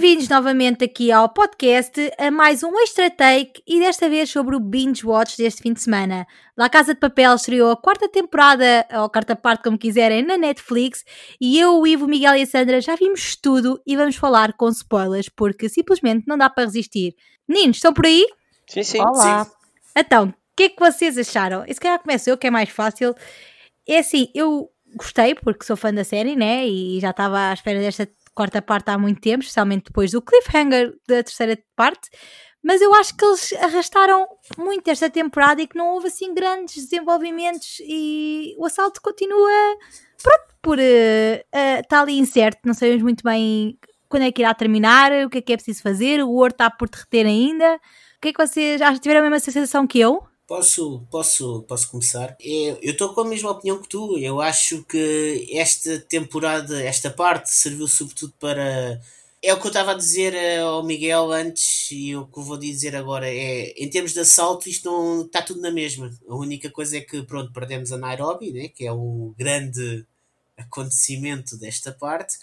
Bem-vindos novamente aqui ao podcast, a mais um Extra Take e desta vez sobre o Binge Watch deste fim de semana. La Casa de Papel estreou a quarta temporada, ou quarta parte, como quiserem, na Netflix e eu, o Ivo, o Miguel e a Sandra já vimos tudo e vamos falar com spoilers porque simplesmente não dá para resistir. Meninos, estão por aí? Sim, sim. Olá. Sim. Então, o que é que vocês acharam? E se calhar começo eu, que é mais fácil. É assim, eu gostei porque sou fã da série, né? E já estava à espera desta quarta parte há muito tempo, especialmente depois do cliffhanger da terceira parte, mas eu acho que eles arrastaram muito esta temporada e que não houve assim grandes desenvolvimentos e o assalto continua pronto, por uh, uh, está ali incerto, não sabemos muito bem quando é que irá terminar, o que é que é preciso fazer, o ouro está por derreter ainda. O que é que vocês já tiveram a mesma sensação que eu? Posso, posso, posso começar? É, eu estou com a mesma opinião que tu. Eu acho que esta temporada, esta parte, serviu sobretudo para. É o que eu estava a dizer eh, ao Miguel antes e o que eu vou dizer agora é em termos de assalto isto não está tudo na mesma. A única coisa é que pronto, perdemos a Nairobi, né, que é o grande acontecimento desta parte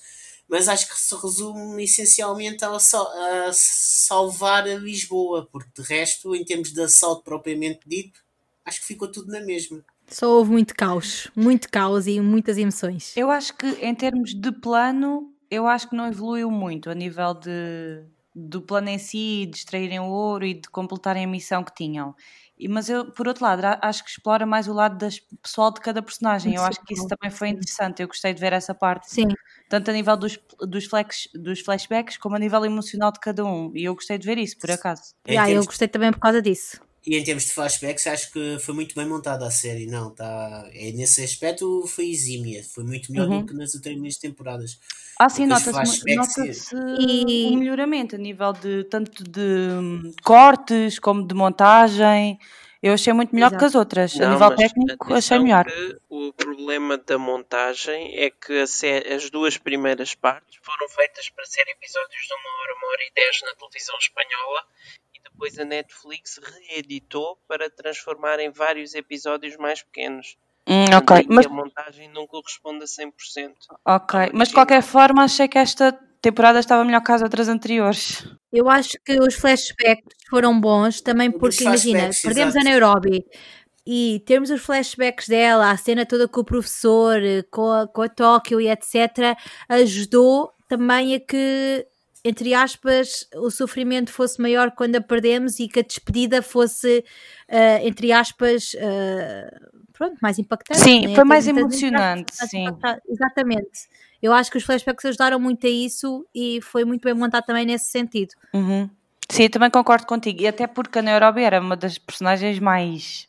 mas acho que se resume essencialmente a, a salvar a Lisboa, porque de resto, em termos de assalto propriamente dito, acho que ficou tudo na mesma. Só houve muito caos, muito caos e muitas emoções. Eu acho que em termos de plano, eu acho que não evoluiu muito a nível de do plano em si, de extraírem o ouro e de completarem a missão que tinham. Mas eu, por outro lado, acho que explora mais o lado das, pessoal de cada personagem. Eu acho que isso também foi interessante. Eu gostei de ver essa parte. Sim. Tanto a nível dos, dos, flex, dos flashbacks como a nível emocional de cada um. E eu gostei de ver isso, por acaso. Yeah, eu gostei também por causa disso. E em termos de flashbacks, acho que foi muito bem montada a série. Não, tá, é, nesse aspecto foi exímia. Foi muito melhor uhum. do que nas outras temporadas. Ah, sim, nota-se nota e... o melhoramento a nível de tanto de cortes como de montagem. Eu achei muito melhor Exato. que as outras. Não, a nível técnico, achei melhor. O problema da montagem é que as duas primeiras partes foram feitas para ser episódios de uma hora, uma hora e dez na televisão espanhola e depois a Netflix reeditou para transformar em vários episódios mais pequenos. Hum, ok, mas a montagem não corresponde a 100%. Ok, mas de qualquer forma achei que esta temporada estava melhor que as outras anteriores. Eu acho que os flashbacks foram bons também porque imagina, perdemos exato. a Nairobi e termos os flashbacks dela, a cena toda com o professor, com a, com a Tóquio e etc, ajudou também a que entre aspas, o sofrimento fosse maior quando a perdemos e que a despedida fosse, uh, entre aspas, uh, pronto, mais impactante. Sim, né? foi mais emocionante, sim. Exatamente. Eu acho que os flashbacks ajudaram muito a isso e foi muito bem montado também nesse sentido. Uhum. Sim, também concordo contigo. E até porque a Nairobi era uma das personagens mais.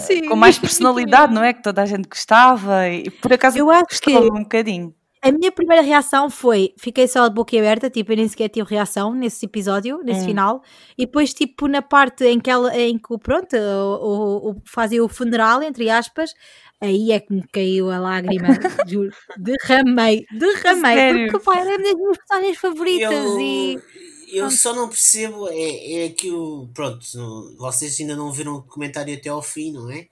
Sim. Com mais personalidade, não é? Que toda a gente gostava e por acaso eu acho que um bocadinho a minha primeira reação foi, fiquei só de boca aberta, tipo, eu nem sequer tive reação nesse episódio, nesse hum. final, e depois, tipo, na parte em que ela, em que, pronto, o, o, fazia o funeral, entre aspas, aí é que me caiu a lágrima, juro, derramei, derramei, Sério? porque, pá, era das minhas personagens favoritas eu... e... Eu só não percebo, é, é que o. Pronto, vocês ainda não viram o comentário até ao fim, não é?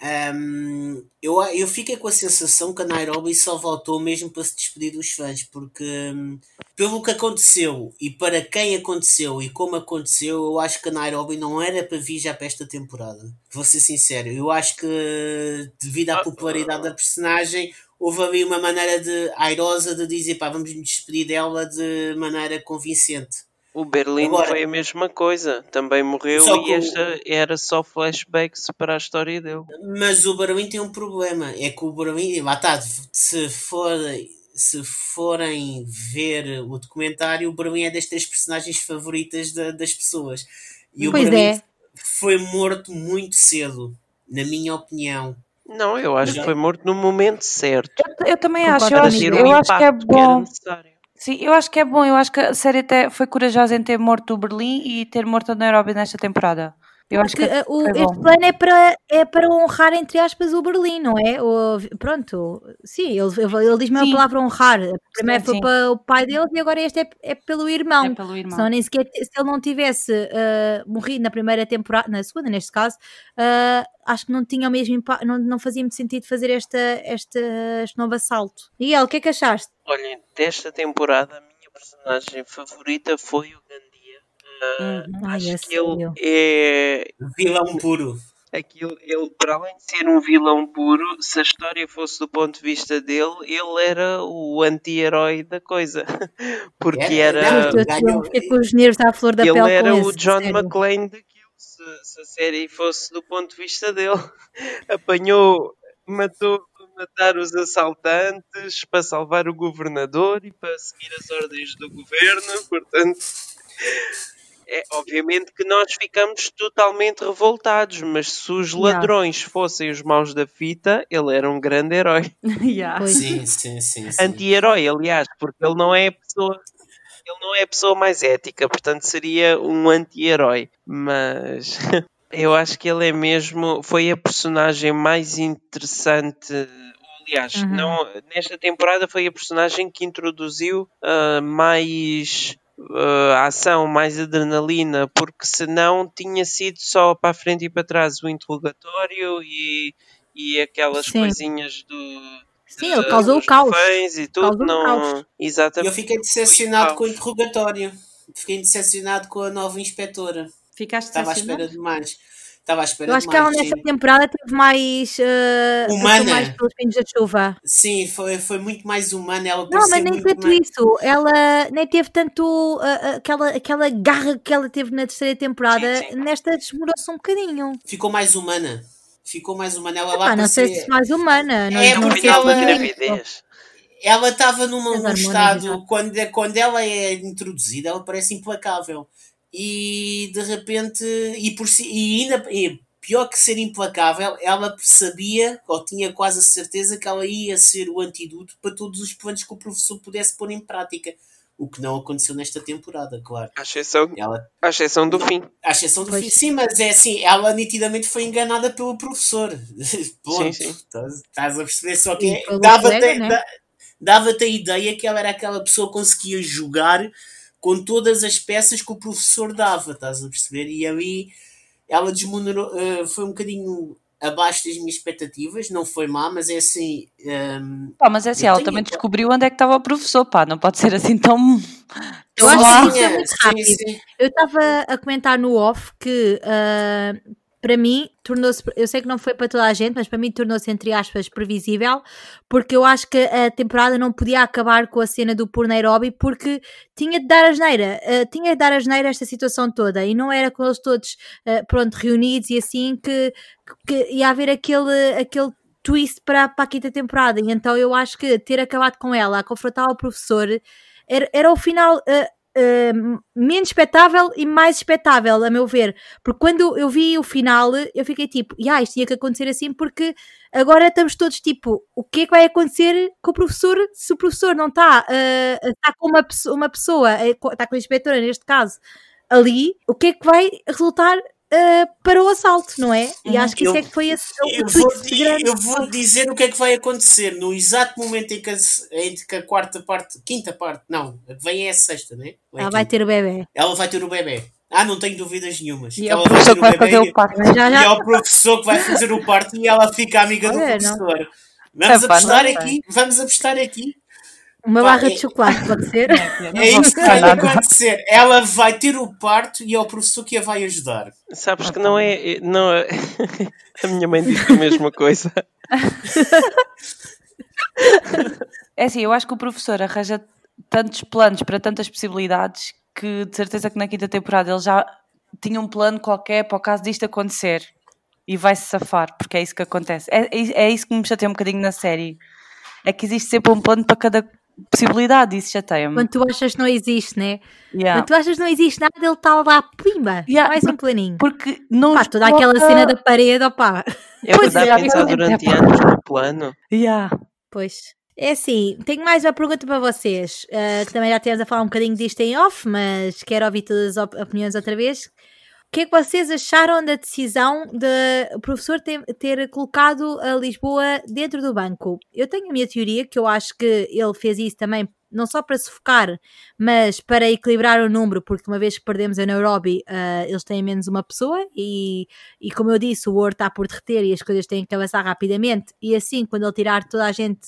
Um, eu, eu fiquei com a sensação que a Nairobi só voltou mesmo para se despedir dos fãs, porque um, pelo que aconteceu e para quem aconteceu e como aconteceu, eu acho que a Nairobi não era para vir já para esta temporada. Vou ser sincero, eu acho que devido à ah, popularidade da personagem, houve ali uma maneira de airosa de dizer pá, vamos nos despedir dela de maneira convincente. O Berlim Agora, foi a mesma coisa, também morreu e esta era só flashbacks para a história dele. Mas o Berlim tem um problema, é que o Berlim, lá está, se, for, se forem ver o documentário, o Berlim é das três personagens favoritas da, das pessoas. E o pois Berlim é. foi morto muito cedo, na minha opinião. Não, eu acho que foi morto no momento certo. Eu, eu também acho, eu acho, eu acho que é bom. Sim, eu acho que é bom. Eu acho que a série até foi corajosa em ter morto o Berlim e ter morto a Nairobi nesta temporada. Eu acho que eh, o, este plano é para, é para honrar, entre aspas, o Berlim, não é? O, pronto, sim, ele, ele diz-me a palavra honrar. Primeiro foi sim. para o pai dele e agora este é, é pelo irmão. É pelo irmão. Senão, nem sequer, se ele não tivesse uh, morrido na primeira temporada, na segunda, neste caso, uh, acho que não tinha o mesmo impacto, não, não fazia muito sentido fazer esta, esta, este novo assalto. E ele, o que é que achaste? Olha, desta temporada personagem favorita foi o Gandia. Uh, Uhum. Ai, acho é que ele é Vilão puro. aquilo, ele, para além de ser um vilão puro, se a história fosse do ponto de vista dele, ele era o anti-herói da coisa. Porque Era, era. ganhou- fiquei com os nervos à flor da ele pele era com o esse, John sério. McClane daquilo, se, se a série fosse do ponto de vista dele. Apanhou, matou para matar os assaltantes, para salvar o governador e para seguir as ordens do governo, portanto. É, obviamente que nós ficamos totalmente revoltados, mas se os Yeah. ladrões fossem os maus da fita, ele era um grande herói. Yeah. Sim, sim, sim. sim. Anti-herói, aliás, porque ele não é a pessoa. Ele não é a pessoa mais ética, portanto seria um anti-herói. Mas eu acho que ele é mesmo. Foi a personagem mais interessante. Aliás, Uhum. não, nesta temporada foi a personagem que introduziu ah, mais ah, ação, mais adrenalina, porque senão tinha sido só para a frente e para trás o interrogatório e, e aquelas Sim. coisinhas do. Sim, ele causou o os caos. e tudo, Causou o não. caos. Exatamente. eu fiquei decepcionado com o interrogatório. Fiquei decepcionado com a nova inspetora. Ficaste Estava à espera de mais. Estava à espera Eu acho que ela sim. temporada teve mais. Uh, Humana. mais pelos pingos da chuva. Sim, foi, foi muito mais humana. Ela Não, mas nem tanto mais... isso. Ela nem teve tanto uh, aquela, aquela garra que ela teve na terceira temporada. Sim, sim. Nesta desmorou-se um bocadinho. Ficou mais humana. Ficou mais humana. Ela lá Epá, não sei se mais humana. Não, É, não porque ela- gravidez. Ela estava num estado, quando, quando ela é introduzida, ela parece implacável. E de repente, e, por si, e ainda e pior que ser implacável, ela sabia, ou tinha quase a certeza, que ela ia ser o antídoto para todos os planos que o professor pudesse pôr em prática. O que não aconteceu nesta temporada, claro. À exceção, Ela, à exceção do fim. à exceção do Pois. fim. Sim, mas é assim, ela nitidamente foi enganada pelo professor. Ponto. Sim, sim. Estás, estás a perceber? Só que dava-te né? da- dava-te a ideia que ela era aquela pessoa que conseguia jogar com todas as peças que o professor dava, estás a perceber? E ali ela desmonerou, eh, foi um bocadinho abaixo das minhas expectativas, não foi má, mas é assim. ehm, Pá, mas é assim, ela também descobriu onde é que estava o professor, pá, não pode ser assim tão. Eu acho que isso é muito sim, rápido. sim. Eu estava a comentar no off que ah, para mim tornou-se, eu sei que não foi para toda a gente, mas para mim tornou-se entre aspas previsível, porque eu acho que a temporada não podia acabar com a cena do por Nairobi porque tinha de dar a geneira, ah, tinha de dar a geneira esta situação toda e não era com eles todos ah, pronto, reunidos e assim que, que ia haver aquele, aquele twist para, para a quinta temporada. E então eu acho que ter acabado com ela a confrontar o professor era, era o final ah, ah, menos espetável e mais espetável, a meu ver. Porque quando eu vi o final, eu fiquei tipo, ah, isto tinha que acontecer assim, porque agora estamos todos tipo, o que é que vai acontecer com o professor se o professor não está, está com uma, uma pessoa, eh, está com a inspetora neste caso, ali, o que é que vai resultar ah, para o assalto, não é? E Uhum. acho que isso Eu- é que foi esse, o Eu vou, grande. eu vou dizer o que é que vai acontecer no exato momento em que a, em que a quarta parte, quinta parte, não, vem é a sexta, né? É Ela vai quinta? ter o bebê. Ela vai ter o bebê. Ah, não tenho dúvidas nenhumas. E é ela o professor que vai fazer bebê o parto. Já, e já, é o professor que vai fazer o parto e ela fica amiga do Olha, não. professor. Vamos Epá, apostar não aqui, vamos apostar aqui. Uma Pá, barra é- de chocolate, pode ser? Não É isso que vai acontecer. Ela vai ter o parto e é o professor que a vai ajudar. Sabes que não é. Não é- a minha mãe disse a mesma coisa. É assim, eu acho que o professor arranja tantos planos para tantas possibilidades que de certeza que na quinta temporada ele já tinha um plano qualquer para o caso disto acontecer e vai-se safar, porque é isso que acontece. É, é, é isso que me chateia um bocadinho na série. É que existe sempre um plano para cada possibilidade, isso chateia-me. Quando tu achas que não existe, né? Yeah. Quando tu achas que não existe nada, ele está lá, pimba, Yeah, mais um planinho. Porque não Pá, toda aquela cena da parede, opá. Eu Pois é, a pensar durante é, anos no plano. Yeah. Pois. É assim, tenho mais uma pergunta para vocês, eh, que também já temos a falar um bocadinho disto em off, mas quero ouvir todas as op- opiniões outra vez. O que é que vocês acharam da decisão de o professor ter, ter colocado a Lisboa dentro do banco? Eu tenho a minha teoria, que eu acho que ele fez isso também, não só para se focar, mas para equilibrar o número, porque uma vez que perdemos a Nairobi, eh, eles têm menos uma pessoa e, e como eu disse, o ouro está por derreter e as coisas têm que avançar rapidamente, e assim, quando ele tirar toda a gente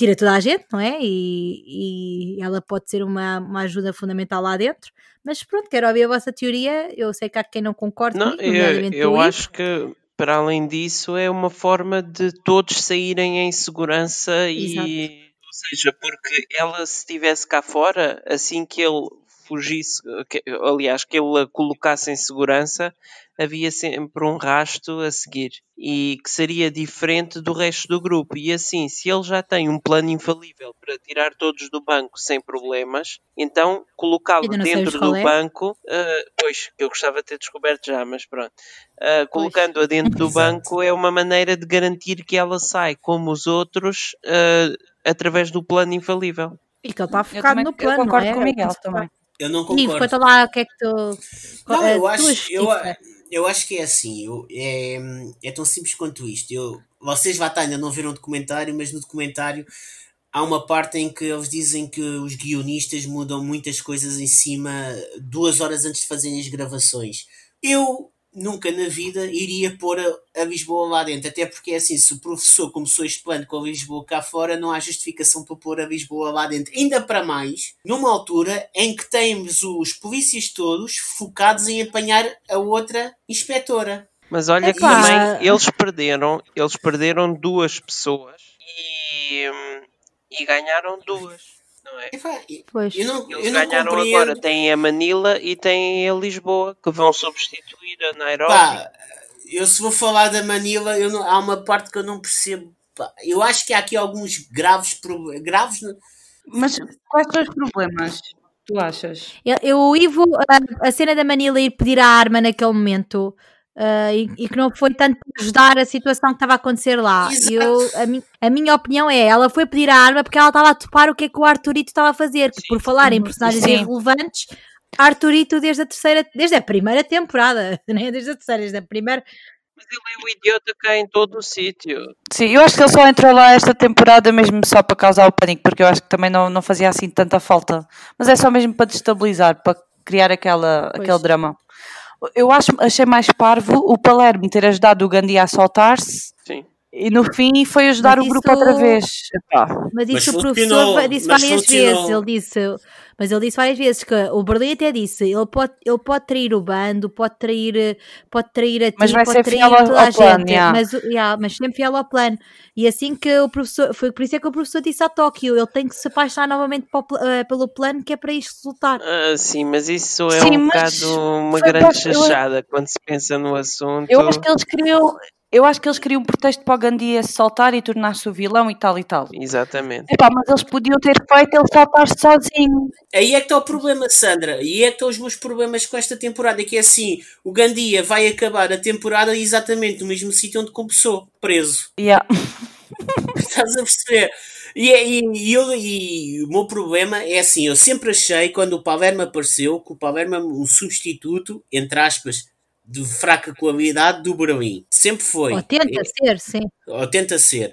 tira toda a gente, não é? E, e ela pode ser uma, uma ajuda fundamental lá dentro. Mas pronto, quero ouvir a vossa teoria. Eu sei que há quem não concorde Não, comigo, eu, eu acho que para além disso é uma forma de todos saírem em segurança e ou seja, porque ela se estivesse cá fora, assim que ele fugisse, que- aliás, que ele a colocasse em segurança, havia sempre um rasto a seguir e que seria diferente do resto do grupo. E assim, se ele já tem um plano infalível para tirar todos do banco sem problemas, então colocá-lo dentro do é. banco, ah, pois, que eu gostava de ter descoberto já, mas pronto. Uh, colocando-a dentro do banco é uma maneira de garantir que ela sai como os outros uh, através do plano infalível. E que ele está Eu, focado também, no eu plano, concordo não é? com o Miguel também. Eu não concordo. conta lá o que é que tu. Não, a eu acho, eu. Eu acho que é assim. Eu, é, é tão simples quanto isto. Eu, vocês, Vata, ainda não viram o documentário, mas no documentário há uma parte em que eles dizem que os guionistas mudam muitas coisas em cima duas horas antes de fazerem as gravações. Eu nunca na vida iria pôr a, a Lisboa lá dentro, até porque é assim, se o professor começou este plano com a Lisboa cá fora, não há justificação para pôr a Lisboa lá dentro. Ainda para mais, numa altura em que temos os polícias todos focados em apanhar a outra inspetora. Mas olha que Epá. também eles perderam, eles perderam duas pessoas e, hum, e ganharam duas. Não é? Pois. eu não, Eles eu não ganharam compreendo. agora, têm a Manila e têm a Lisboa, que vão substituir a Nairobi. Pá, eu se vou falar da Manila, eu não- há uma parte que eu não percebo. Pá, eu acho que há aqui alguns graves problemas. Graves, Mas quais são os problemas? Tu achas? Eu, eu, o Ivo, a, a cena da Manila ir pedir a arma naquele momento ah, e, e que não foi tanto para ajudar a situação que estava a acontecer lá. Exato. Eu, a, mi- a minha opinião é: ela foi pedir a arma porque ela estava a topar o que é que o Arturito estava a fazer. Que, por falar em personagens Sim. irrelevantes, Arturito desde a terceira, desde a primeira temporada, né? desde a terceira, desde a primeira. Mas ele é o idiota cá em todo o sítio. Sim, eu acho que ele só entrou lá esta temporada mesmo só para causar o pânico, porque eu acho que também não, não fazia assim tanta falta. Mas é só mesmo para destabilizar, para criar aquela, Pois. aquele drama. Eu acho, achei mais parvo o Palermo ter ajudado o Gandhi a soltar-se Sim. E no fim foi ajudar Mas o grupo isso- outra vez. Mas Mas isso o funcionou, professor disse mas várias vezes. Ele disse, mas ele disse várias vezes que o Berlim até disse: ele pode, ele pode trair o bando, pode trair, pode trair a ti, Mas vai pode ser trair fiel ao- toda a ao plano, gente, yeah. mas, o- yeah, mas sempre fiel ao plano. E assim que o professor, foi por isso é que o professor disse a Tóquio: ele tem que se apaixonar novamente o pl- eh, pelo plano que é para isto resultar. Ah, sim, mas isso é Sim, um mas bocado uma grande eu- chachada quando se pensa no assunto. Eu acho que eles queriam. Eu acho que eles queriam um pretexto para o Gandhi a se soltar e tornar-se o vilão e tal e tal. Exatamente. Epá, mas eles podiam ter feito ele soltar-se sozinho. Aí é que está o problema, Sandra. E é que estão os meus problemas com esta temporada. Que é assim: o Gandia vai acabar a temporada exatamente no mesmo sítio onde começou, preso. Yeah. Estás a perceber? E, é- e, e eu, e o meu problema é assim: eu sempre achei, quando o Palermo apareceu, que o Palermo é um substituto, entre aspas, de fraca qualidade do Berlim. Sempre foi. Ou tenta ser, sim. ou tenta ser.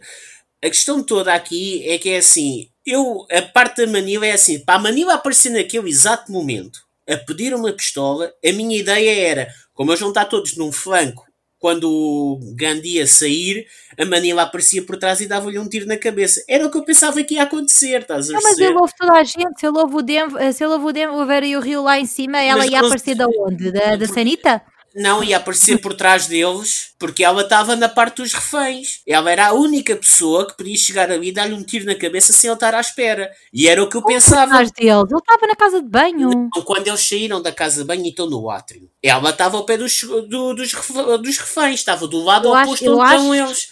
A questão toda aqui é que é assim, eu, a parte da Manila é assim, para a Manila aparecer naquele exato momento, a pedir uma pistola, a minha ideia era, como eles vão estar todos num flanco, quando o Gandhi ia sair, a Manila aparecia por trás e dava-lhe um tiro na cabeça. Era o que eu pensava que ia acontecer, estás a Não, mas ele ouve toda a gente. Se ele ouve o Denver, se ele ouve o Denver e o Rio lá em cima, ela Mas ia aparecer da onde? Da, da Sanita? Não, ia aparecer por trás deles, porque ela estava na parte dos reféns. Ela era a única pessoa que podia chegar ali e dar-lhe um tiro na cabeça sem ele estar à espera. E era o que eu pensava. Atrás deles. Ele estava na casa de banho. Não, quando eles saíram da casa de banho e estão no átrio. Ela estava ao pé dos, do- dos, dos reféns, estava do lado Eu acho- oposto eu onde estão acho- eles.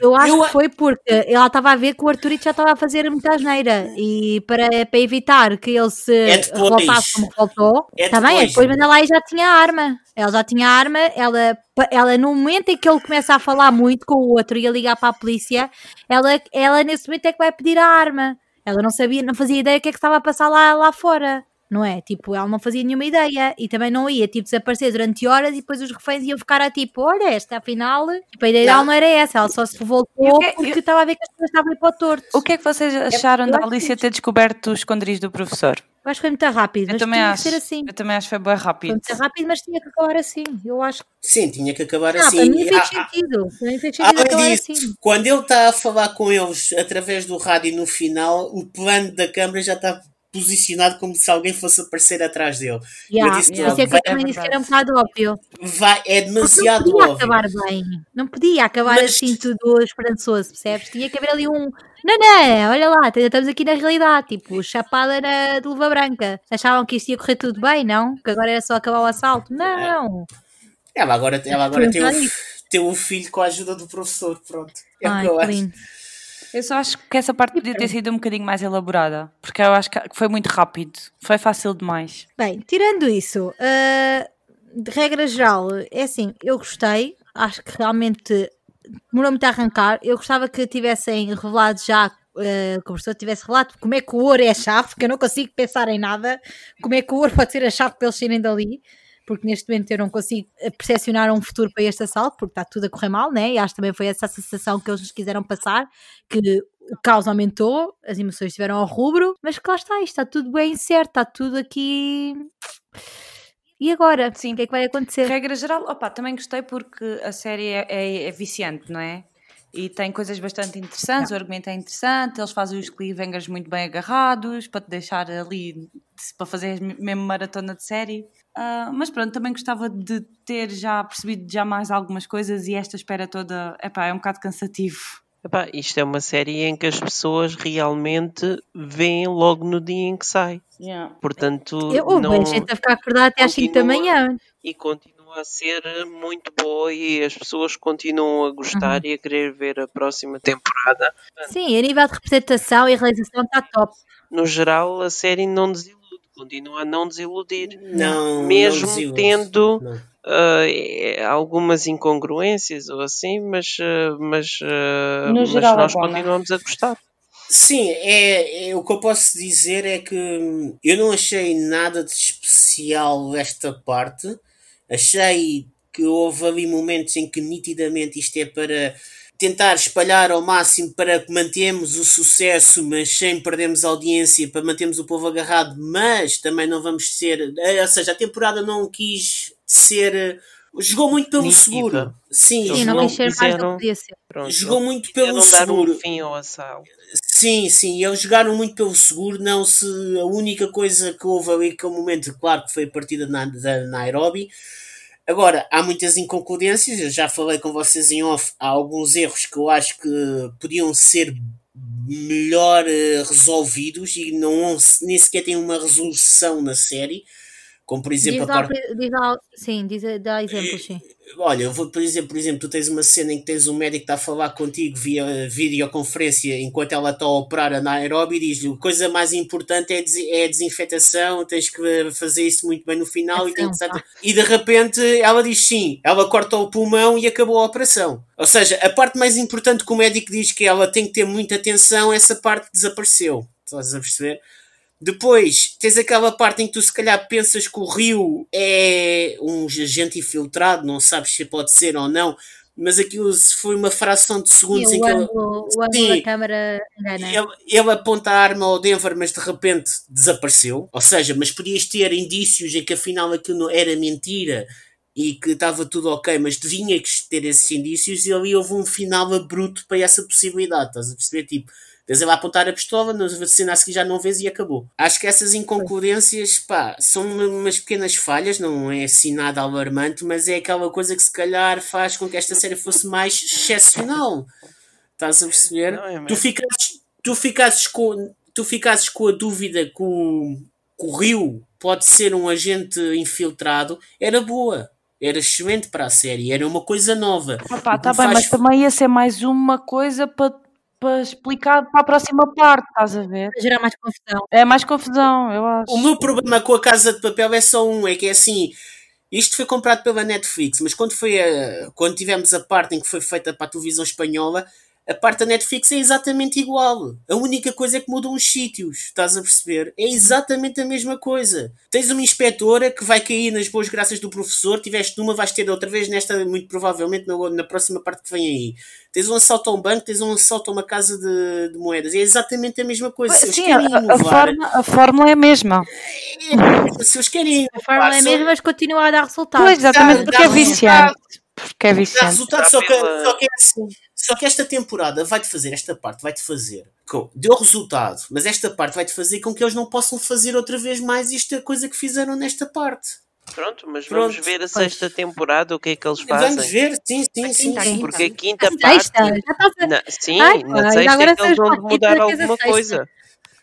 Eu acho Eu que foi porque ela estava a ver que o Arturito já estava a fazer muita asneira e para, para evitar que ele se É depois. revoltasse como voltou, É está bem, é depois. depois, mas ela aí já tinha a arma. Ela já tinha a arma, ela, ela no momento em que ele começa a falar muito com o outro e a ligar para a polícia, ela, ela nesse momento é que vai pedir a arma. Ela não sabia, não fazia ideia do que é que estava a passar lá, lá fora. Não é? Tipo, ela não fazia nenhuma ideia e também não ia, tipo, desaparecer durante horas e depois os reféns iam ficar a tipo, olha, esta afinal, tipo, a ideia Não. dela não era essa, ela só se voltou que é- porque estava a ver que as coisas estavam a ir para o torto. O que é que vocês acharam eu da Alicia que- ter descoberto o esconderijo do professor? Eu acho que foi muito rápido, Eu mas também tinha acho. que ser assim. Eu também acho que foi bem Foi rápido. muito rápido, mas tinha que acabar assim. Eu acho que. Sim, tinha que acabar Ah, assim. para mim fez Ah, ah, sentido. Para mim fez sentido acabar Além assim. disso, quando ele está a falar com eles através do rádio no final, o plano da câmara já está posicionado como se alguém fosse aparecer atrás dele. Yeah, Eu disse por isso é que eu também é disse que era um bocado óbvio. Vai, é Porque demasiado não podia óbvio. acabar bem. Não podia acabar Mas- assim tudo esperançoso, percebes? Tinha que haver ali um. Não, não, olha lá, estamos aqui na realidade. Tipo, chapada na de luva branca. Achavam que isto ia correr tudo bem, não? Que agora era só acabar o assalto. Não. Ela agora, ela agora tem, um, um tem um filho com a ajuda do professor. Pronto. É o Ai, que eu que acho. Eu só acho que essa parte podia ter sido um bocadinho mais elaborada, porque eu acho que foi muito rápido, foi fácil demais. Bem, tirando isso, ah, de regra geral, é assim, eu gostei, acho que realmente demorou muito a arrancar. Eu gostava que tivessem revelado já, ah, que o professor tivesse revelado como é que o ouro é a chave, porque eu não consigo pensar em nada, como é que o ouro pode ser a chave para eles saírem dali. Porque neste momento eu não consigo eh, percepcionar um futuro para este assalto, porque está tudo a correr mal, né? E acho que também foi essa a sensação que eles nos quiseram passar, que o caos aumentou, as emoções estiveram ao rubro, mas que lá está, isto está tudo bem certo, está tudo aqui. E agora? Sim. O que é que vai acontecer? Regra geral, opa, também gostei porque a série é, é- é viciante, não é? E tem coisas bastante interessantes, o argumento é interessante, eles fazem os cliffhangers muito bem agarrados para te deixar ali para fazer mesmo maratona de série. Ah, mas pronto, também gostava de ter já percebido já mais algumas coisas e esta espera toda epá, é um bocado cansativo. Epá, isto é uma série em que as pessoas realmente veem logo no dia em que sai. Portanto, Eu não... gente a ficar acordada até às 5 da manhã. e continua a ser muito boa e as pessoas continuam a gostar Uhum. e a querer ver a próxima temporada. Sim, a nível de representação e realização está top. No geral, a série não desilude, continua a não desiludir. Não, Mesmo não tendo- Não. É, algumas incongruências ou assim, mas, ah, mas, No mas geral é nós bom, não é? continuamos a gostar. Sim, é, é- o que eu posso dizer é que hum, eu não achei nada de especial esta parte. Achei que houve ali momentos em que nitidamente isto é para tentar espalhar ao máximo para que mantemos o sucesso, mas sem perdermos a audiência, para mantermos o povo agarrado, mas também não vamos ser. eh, Ou seja, a temporada não quis ser. eh, Jogou muito pelo Nítida. seguro. Sim, Sim, não não quis ser mais do que podia ser. Pronto, jogou muito pelo seguro. um fim ao assalto. Sim, sim, eles jogaram muito pelo seguro, não se a única coisa que houve ali naquele momento, claro que foi a partida na- da Nairobi. Agora, há muitas inconcludências, eu já falei com vocês em off, há alguns erros que eu acho que podiam ser melhor eh, resolvidos e não nem sequer têm uma resolução na série, como por exemplo Diz a parte diz lá, sim, diz, dá exemplos, sim. Olha, eu vou, por exemplo, por exemplo, tu tens uma cena em que tens um médico que está a falar contigo via videoconferência enquanto ela está a operar a Nairobi e diz-lhe a coisa mais importante é, des- é a desinfetação, tens que fazer isso muito bem no final e, tem que- e de repente ela diz sim, ela corta o pulmão e acabou a operação. Ou seja, a parte mais importante que o médico diz que ela tem que ter muita atenção, essa parte desapareceu. Estás a perceber? Depois, tens aquela parte em que tu se calhar pensas que o rio é um agente infiltrado, não sabes se pode ser ou não, mas aquilo foi uma fração de segundos em o que ele, ângulo, o ângulo Sim. da câmara engana. ele, ele aponta a arma ao Denver, mas de repente desapareceu. Ou seja, mas podias ter indícios em que afinal aquilo não era mentira e que estava tudo ok, mas tinha que ter esses indícios e ali houve um final abrupto para essa possibilidade. Estás a perceber? Tipo, Vês ele a apontar a pistola, na cena a seguir já não vês e acabou. Acho que essas inconcludências, pá, são umas pequenas falhas, não é assim nada alarmante, mas é aquela coisa que se calhar faz com que esta série fosse mais excepcional. Estás a perceber? Não, é tu ficasses, tu ficasses com, tu ficasses com a dúvida que o, que o Rio pode ser um agente infiltrado, era boa. Era excelente para a série, era uma coisa nova. Opa, tá bem, faz- mas também ia ser mais uma coisa para para explicar para a próxima parte, estás a ver? Para gerar mais confusão. É mais confusão, eu acho. O meu problema com a Casa de Papel é só um, é que é assim, isto foi comprado pela Netflix, mas quando foi a, quando tivemos a parte em que foi feita para a televisão espanhola, A parte da Netflix é exatamente igual. A única coisa é que mudam os sítios, estás a perceber? É exatamente a mesma coisa. Tens uma inspetora que vai cair nas boas graças do professor, tiveste numa, vais ter outra vez nesta, muito provavelmente na, na próxima parte que vem aí. Tens um assalto a um banco, tens um assalto a uma casa de, de moedas. É exatamente a mesma coisa. Eles Sim, a, a forma, a fórmula é a mesma. é- se eles querem A fórmula é a mesma, mas continua a dar resultados. Pois, exatamente, Dá- porque dá é viciante. Porque é Dá viciante. resultado, só que, pela- só, que é assim. Só que esta temporada vai-te fazer, esta parte vai-te fazer. com- Deu resultado, mas esta parte vai-te fazer com que eles não possam fazer outra vez mais esta coisa que fizeram nesta parte. Pronto, mas Pronto, vamos ver a sexta temporada, o que é que eles Vamos fazem. ver, sim, sim, sim. a sim. Porque a quinta A sexta, parte. a... Na, sim, Ai, na sexta é que eles vão mudar é alguma sexta? coisa.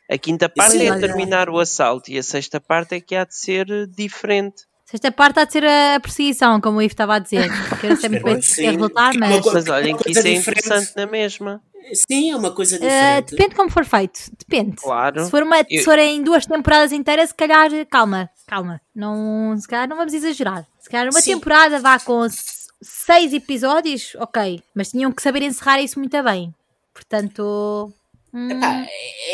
A quinta parte Sim, é terminar o assalto e a sexta parte é que há de ser diferente. Sexta parte há de ser a perseguição, como o Ivo estava a dizer. Que eu não sei muito bem se Sim. quer resultar, mas... coisa- Mas olhem que isso é interessante na mesma. Sim, é uma coisa Uh, diferente. depende como for feito, depende. Claro. Se for, uma, Eu- se forem duas temporadas inteiras, se calhar, calma, calma. Não, se calhar não vamos exagerar. Se calhar uma Sim. temporada vá com seis episódios, ok. Mas tinham que saber encerrar isso muito bem. Portanto. hum, Epá,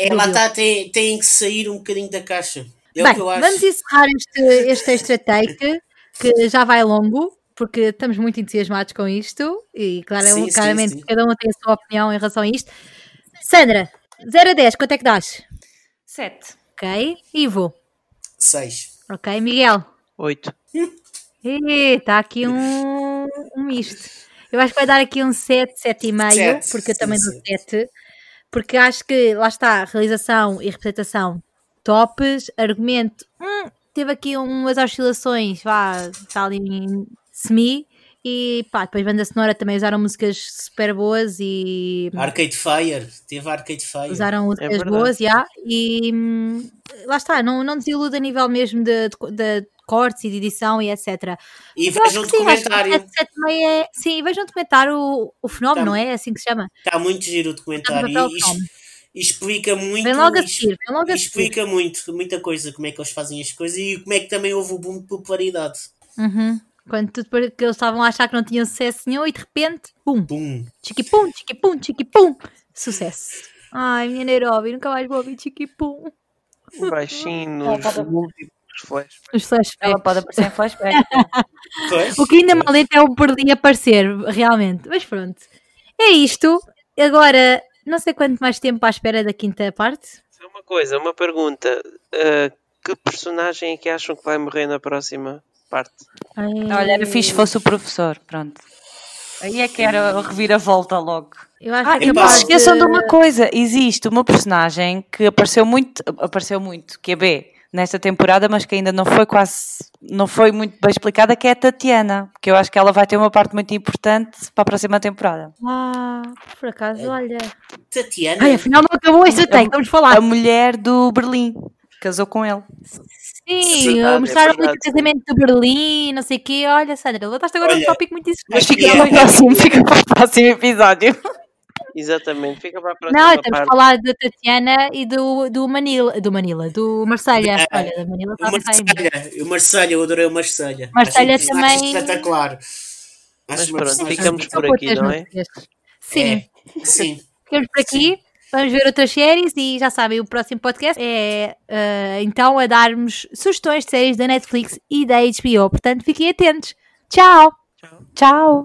Dúvida. está, tem, tem que sair um bocadinho da caixa. É bem, que eu acho. vamos encerrar este, este extra take, que já vai longo, porque estamos muito entusiasmados com isto. E claro, Sim, sim, claramente sim. cada um tem a sua opinião em relação a isto. Sandra, 0 a 10, quanto é que dás? Sete. Ok. Ivo. Seis. Ok. Miguel. Oito. Está aqui um, um misto. Eu acho que vai dar aqui um 7, 7,5, Sete, porque eu sim, também sim. dou 7. Porque acho que, lá está, realização e representação tops, argumento, hum, teve aqui umas oscilações, vá, está ali em semi, e pá, depois banda sonora também usaram músicas super boas e Arcade Fire. Teve Arcade Fire. usaram músicas verdade. boas, já, e hum, lá está, não, não desilude a nível mesmo de, de, de cortes e de edição e etc. E vejam sim, que documentário. e meia é... Sim, vejam o documentário, o, o fenómeno, Tá. não é? É assim que se chama. Está muito giro o documentário. Está explica muito. Vem logo a seguir, vem logo a seguir. explica muito, muita coisa, como é que eles fazem as coisas e como é que também houve o boom de popularidade. Uhum. Quando tudo depois que eles estavam a achar que não tinham sucesso nenhum e de repente, pum, Boom. chiqui-pum, chiqui-pum, chiqui-pum, sucesso. Ai, minha Nairobi, nunca mais vou ouvir chiqui-pum. Baixinho, Ela nos pode- múltiplos flash. Os flashbacks. Ela pode aparecer em flashback. Pois. O que ainda mal lento é o Berlim aparecer, realmente. Mas pronto. É isto. Agora, não sei quanto mais tempo à espera da quinta parte. Só uma coisa, uma pergunta. Ah, que personagem é que acham que vai morrer na próxima parte? Ai, Olha, era fixe se fosse o professor. Pronto. Aí é que era a reviravolta logo. Eu acho Ah, que e é não se esqueçam de uma coisa: existe uma personagem que apareceu muito, apareceu muito, que é B nesta temporada, mas que ainda não foi quase, não foi muito bem explicada, que é a Tatiana, que eu acho que ela vai ter uma parte muito importante para a próxima temporada. Ah, por acaso, olha. Tatiana. Ai, afinal não acabou esse take, vamos falar. A mulher do Berlim casou com ele. Sim, Verdade, é mostraram muito o casamento de Berlim, não sei o quê. Olha, Sandra, levantaste agora um Olha, tópico muito Mas interessante. fica É. para o próximo, fica para o próximo episódio. Exatamente, fica para a próxima Não, parte. que falar da Tatiana e do, do Manila, do Manila, do Marselha. Ah, Olha, da Manila O a. Marselha, o Marselha, eu adorei o Marselha. Marselha Acho um também- espetacular. Mas Acho pronto, ficamos por aqui, não é? Sim, É, sim. Ficamos por aqui. Vamos ver outras séries e já sabem, o próximo podcast é eh, então a darmos sugestões de séries da Netflix e da HBO. Portanto, fiquem atentos. Tchau! Tchau. Tchau!